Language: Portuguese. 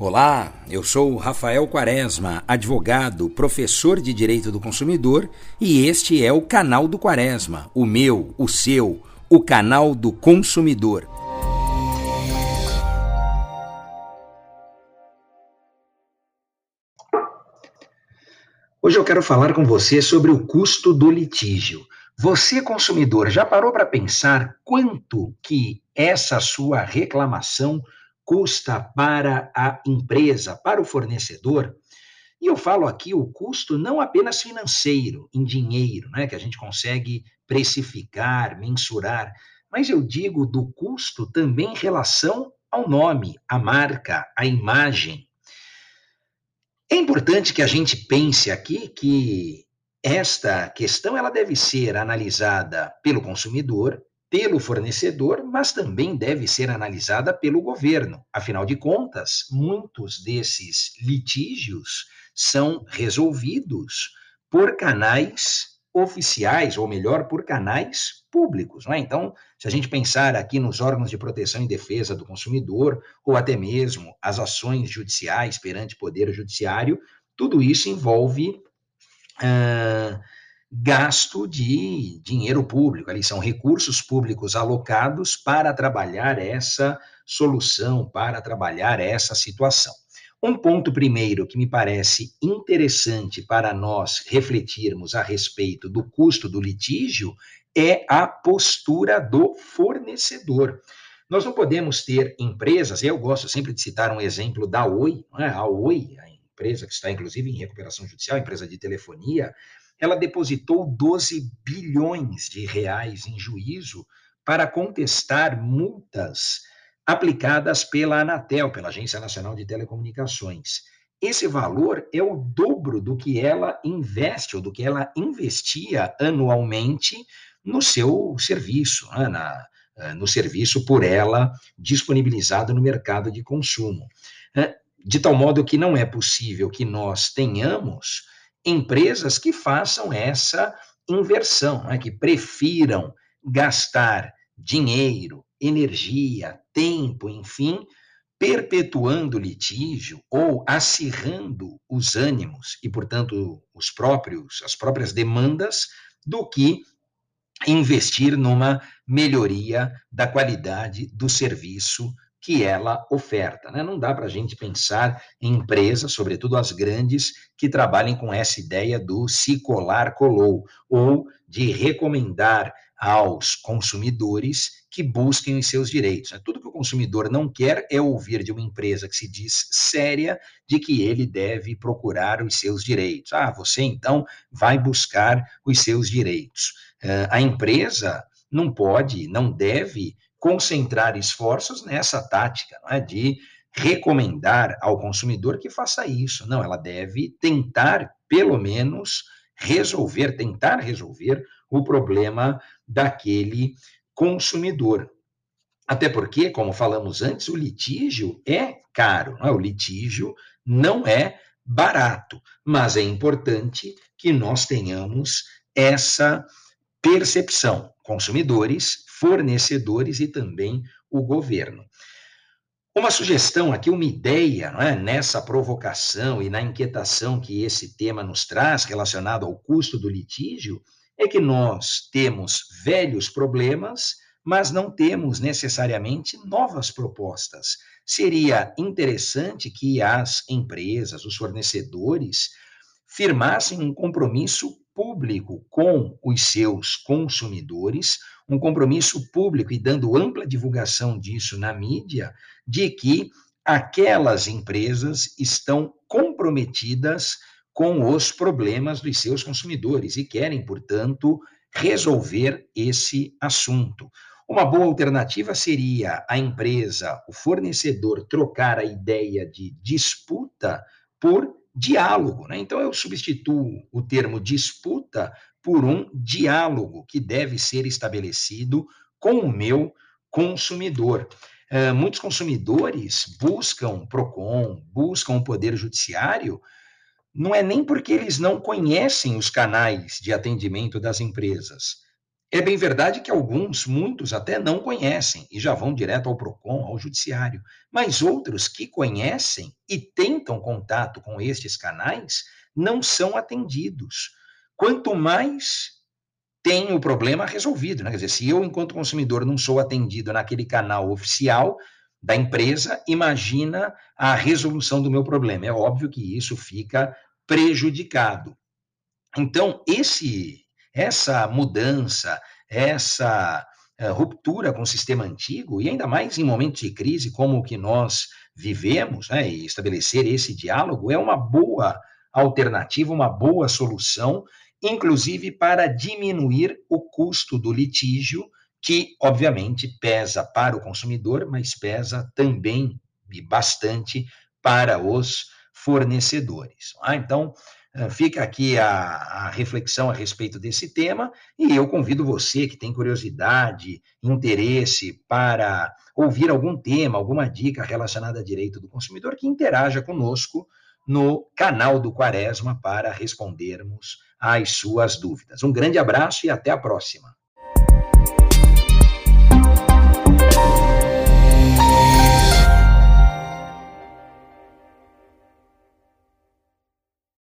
Olá, eu sou Rafael Quaresma, advogado, professor de Direito do Consumidor, e este é o canal do Quaresma, o meu, o seu, o canal do consumidor. Hoje eu quero falar com você sobre o custo do litígio. Você, consumidor, já parou para pensar quanto que essa sua reclamação para a empresa, para o fornecedor. E eu falo aqui o custo não apenas financeiro, em dinheiro, né, que a gente consegue precificar, mensurar, mas eu digo do custo também em relação ao nome, à marca, à imagem. É importante que a gente pense aqui que esta questão ela deve ser analisada pelo consumidor, pelo fornecedor, mas também deve ser analisada pelo governo. Afinal de contas, muitos desses litígios são resolvidos por canais oficiais, ou melhor, por canais públicos. Não é? Então, se a gente pensar aqui nos órgãos de proteção e defesa do consumidor, ou até mesmo as ações judiciais perante o Poder Judiciário, tudo isso envolve. Uh, gasto de dinheiro público, ali são recursos públicos alocados para trabalhar essa solução, para trabalhar essa situação. Um ponto primeiro que me parece interessante para nós refletirmos a respeito do custo do litígio é a postura do fornecedor. Nós não podemos ter empresas, eu gosto sempre de citar um exemplo da Oi, é? a Oi, a empresa que está inclusive em recuperação judicial, empresa de telefonia, ela depositou 12 bilhões de reais em juízo para contestar multas aplicadas pela Anatel, pela Agência Nacional de Telecomunicações. Esse valor é o dobro do que ela investe, ou do que ela investia anualmente no seu serviço, né, na, eh, no serviço por ela disponibilizado no mercado de consumo. Eh, de tal modo que não é possível que nós tenhamos empresas que façam essa inversão, né, que prefiram gastar dinheiro, energia, tempo, enfim, perpetuando litígio ou acirrando os ânimos e, portanto, os próprios as próprias demandas do que investir numa melhoria da qualidade do serviço que ela oferta. Né? Não dá para a gente pensar em empresas, sobretudo as grandes, que trabalhem com essa ideia do se colar, colou, ou de recomendar aos consumidores que busquem os seus direitos. Né? Tudo que o consumidor não quer é ouvir de uma empresa que se diz séria de que ele deve procurar os seus direitos. Ah, você então vai buscar os seus direitos. Uh, a empresa não pode, não deve concentrar esforços nessa tática é? de recomendar ao consumidor que faça isso. Não, ela deve tentar, pelo menos, resolver, tentar resolver o problema daquele consumidor. Até porque, como falamos antes, o litígio é caro, não é? o litígio não é barato, mas é importante que nós tenhamos essa percepção, consumidores, fornecedores e também o governo. Uma sugestão aqui, uma ideia, é? nessa provocação e na inquietação que esse tema nos traz relacionado ao custo do litígio, é que nós temos velhos problemas, mas não temos necessariamente novas propostas. Seria interessante que as empresas, os fornecedores, firmassem um compromisso público com os seus consumidores, um compromisso público e dando ampla divulgação disso na mídia, de que aquelas empresas estão comprometidas com os problemas dos seus consumidores e querem, portanto, resolver esse assunto. Uma boa alternativa seria a empresa, o fornecedor, trocar a ideia de disputa por diálogo. Né? Então, eu substituo o termo disputa por um diálogo que deve ser estabelecido com o meu consumidor. Uh, muitos consumidores buscam PROCON, buscam o Poder Judiciário, não é nem porque eles não conhecem os canais de atendimento das empresas, É bem verdade que alguns, muitos até não conhecem e já vão direto ao PROCON, ao judiciário, mas outros que conhecem e tentam contato com estes canais não são atendidos. Quanto mais tem o problema resolvido, né? Quer dizer, se eu, enquanto consumidor, não sou atendido naquele canal oficial da empresa, imagina a resolução do meu problema. É óbvio que isso fica prejudicado. Então, esse essa mudança, essa uh, ruptura com o sistema antigo, e ainda mais em momentos de crise como o que nós vivemos, né, e estabelecer esse diálogo é uma boa alternativa, uma boa solução, inclusive para diminuir o custo do litígio, que obviamente pesa para o consumidor, mas pesa também e bastante para os fornecedores. Ah, então, fica aqui a, a, reflexão a respeito desse tema e eu convido você que tem curiosidade, interesse para ouvir algum tema, alguma dica relacionada a direito do consumidor, que interaja conosco no canal do Quaresma para respondermos às suas dúvidas. Um grande abraço e até a próxima.